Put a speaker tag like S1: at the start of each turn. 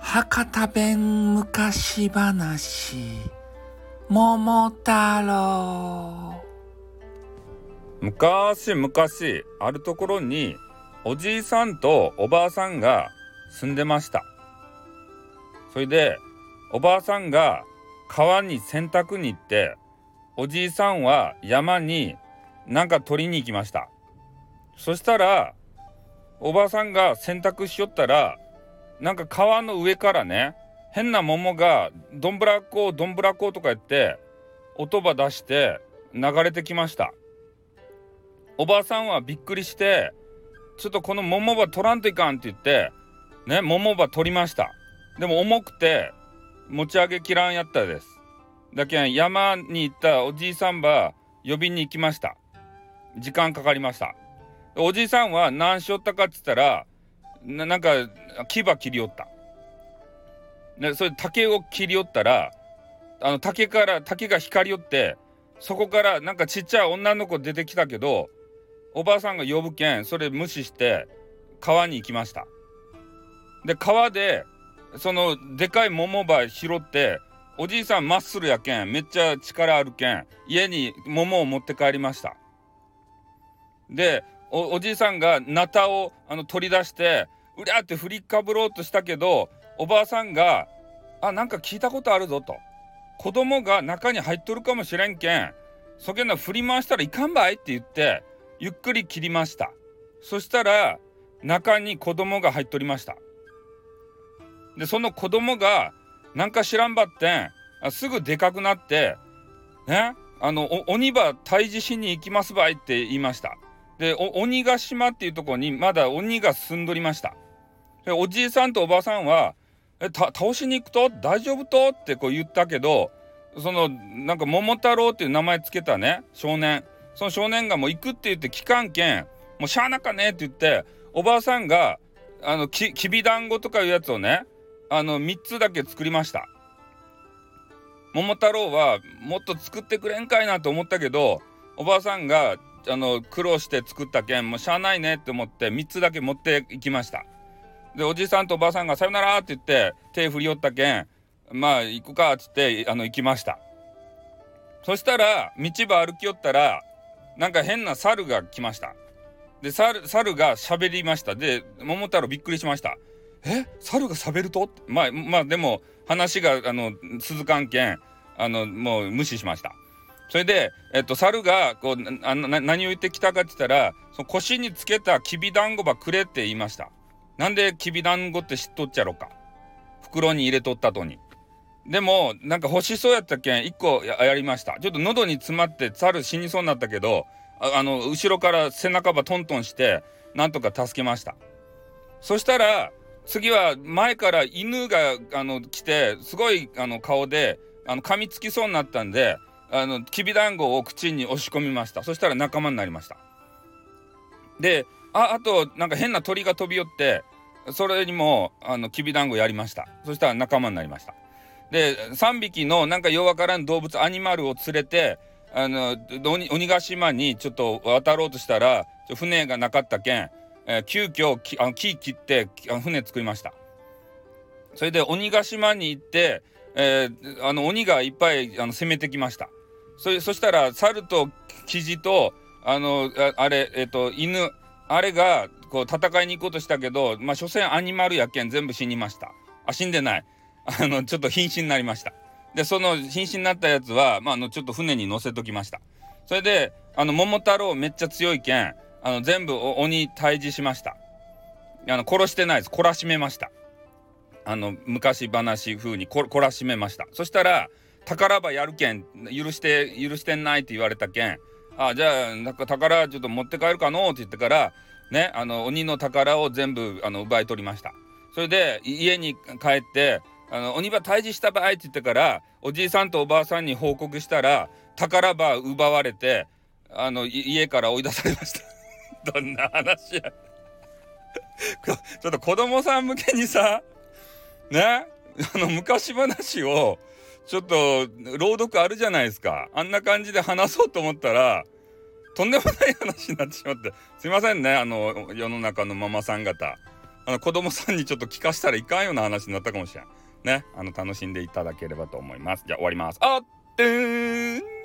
S1: 博多弁昔話桃太郎。
S2: 昔々あるところにおじいさんとおばあさんが住んでました。それでおばあさんが川に洗濯に行っておじいさんは山になんか取りに行きました。そしたらおばあさんが洗濯しよったらなんか川の上からね変な桃がどんぶらこどんぶらことか言って音ば出して流れてきました。おばあさんはびっくりしてちょっとこの桃ば取らんといかんって言ってね桃ば取りました。でも重くて持ち上げきらんやったです。だけん山に行ったおじいさんば呼びに行きました。時間かかりました。おじいさんは何しよったかっつったらななんか牙切りよった。でそれ竹を切りよったらあの竹から竹が光りよってそこからなんかちっちゃい女の子出てきたけどおばあさんが呼ぶけんそれ無視して川に行きました。で川でそのでかい桃ば拾っておじいさんマッスルやけんめっちゃ力あるけん家に桃を持って帰りました。でおじいさんがナタをあの取り出してうりゃって振りかぶろうとしたけどおばあさんが「あなんか聞いたことあるぞ」と「子供が中に入っとるかもしれんけんそげんな振り回したらいかんばい」って言ってゆっくり切りました。そしたら中に子供が入っとりました。でその子供がなんか知らんばってんすぐでかくなってねあの鬼ば退治しに行きますばいって言いました。で鬼ヶ島っていうとこにまだ鬼が住んどりました。でおじいさんとおばあさんは「え倒しに行くと？大丈夫と?」ってこう言ったけどそのなんか桃太郎っていう名前つけたね少年。その少年がもう行くって言って期間券もうしゃあなかねって言っておばあさんがあのききびだんごとかいうやつをねあの3つだけ作りました。桃太郎はもっと作ってくれんかいなと思ったけどおばあさんがあの苦労して作った券もうしゃあないねって思って3つだけ持っていきました。でおじさんとおばさんが「さよなら」って言って手振り寄ったけんまあ行くかっつってあの行きました。そしたら道場歩きよったらなんか変な猿が来ました。で猿猿が喋りました。で桃太郎びっくりしました。え？猿が喋ると？まあまあでも話があの続かんけんあのもう無視しました。それで、えっと、猿がこうあな何を言ってきたかって言ったらその腰につけたきびだんごばくれって言いました。なんできびだんごって知っとっちゃろか。袋に入れとったとに。でもなんか欲しそうやったけん1個やりました。ちょっと喉に詰まって猿死にそうになったけどあの後ろから背中ばトントンしてなんとか助けました。そしたら次は前から犬があの来てすごいあの顔であの噛みつきそうになったんであのきびだんごを口に押し込みました。そしたら仲間になりました。でああとなんか変な鳥が飛び寄ってそれにもあのきびだんごやりました。そしたら仲間になりました。で3匹のなんかようわからん動物アニマルを連れてあの鬼ヶ島にちょっと渡ろうとしたら船がなかったけん、えー、急遽きあの木切って船作りました。それで鬼ヶ島に行って、えー、あの鬼がいっぱいあの攻めてきました。そそしたら猿とキジとあのあれえっ、と犬あれがこう戦いに行こうとしたけどまあ所詮アニマルやけん全部死にました。あ死んでない。あのちょっと瀕死になりました。でその瀕死になったやつは、まあ、あのちょっと船に乗せときました。それであの桃太郎めっちゃ強いけんあの全部鬼退治しました。あの殺してないです。懲らしめました。あの昔話風に懲らしめました。そしたら宝場やるけん許して許してんないって言われたけんあじゃあなんか宝ちょっと持って帰るかのって言ってからねあの鬼の宝を全部あの奪い取りました。それで家に帰ってあの鬼場退治した場合って言ってからおじいさんとおばあさんに報告したら宝場奪われてあの家から追い出されました。どんな話や。ちょっと子供さん向けにさねあの昔話をちょっと朗読あるじゃないですか。あんな感じで話そうと思ったらとんでもない話になってしまって。すいませんねあの世の中のママさん方。あの子供さんにちょっと聞かしたらいかんような話になったかもしれん。ねあの楽しんでいただければと思います。じゃあ終わります。あってーん。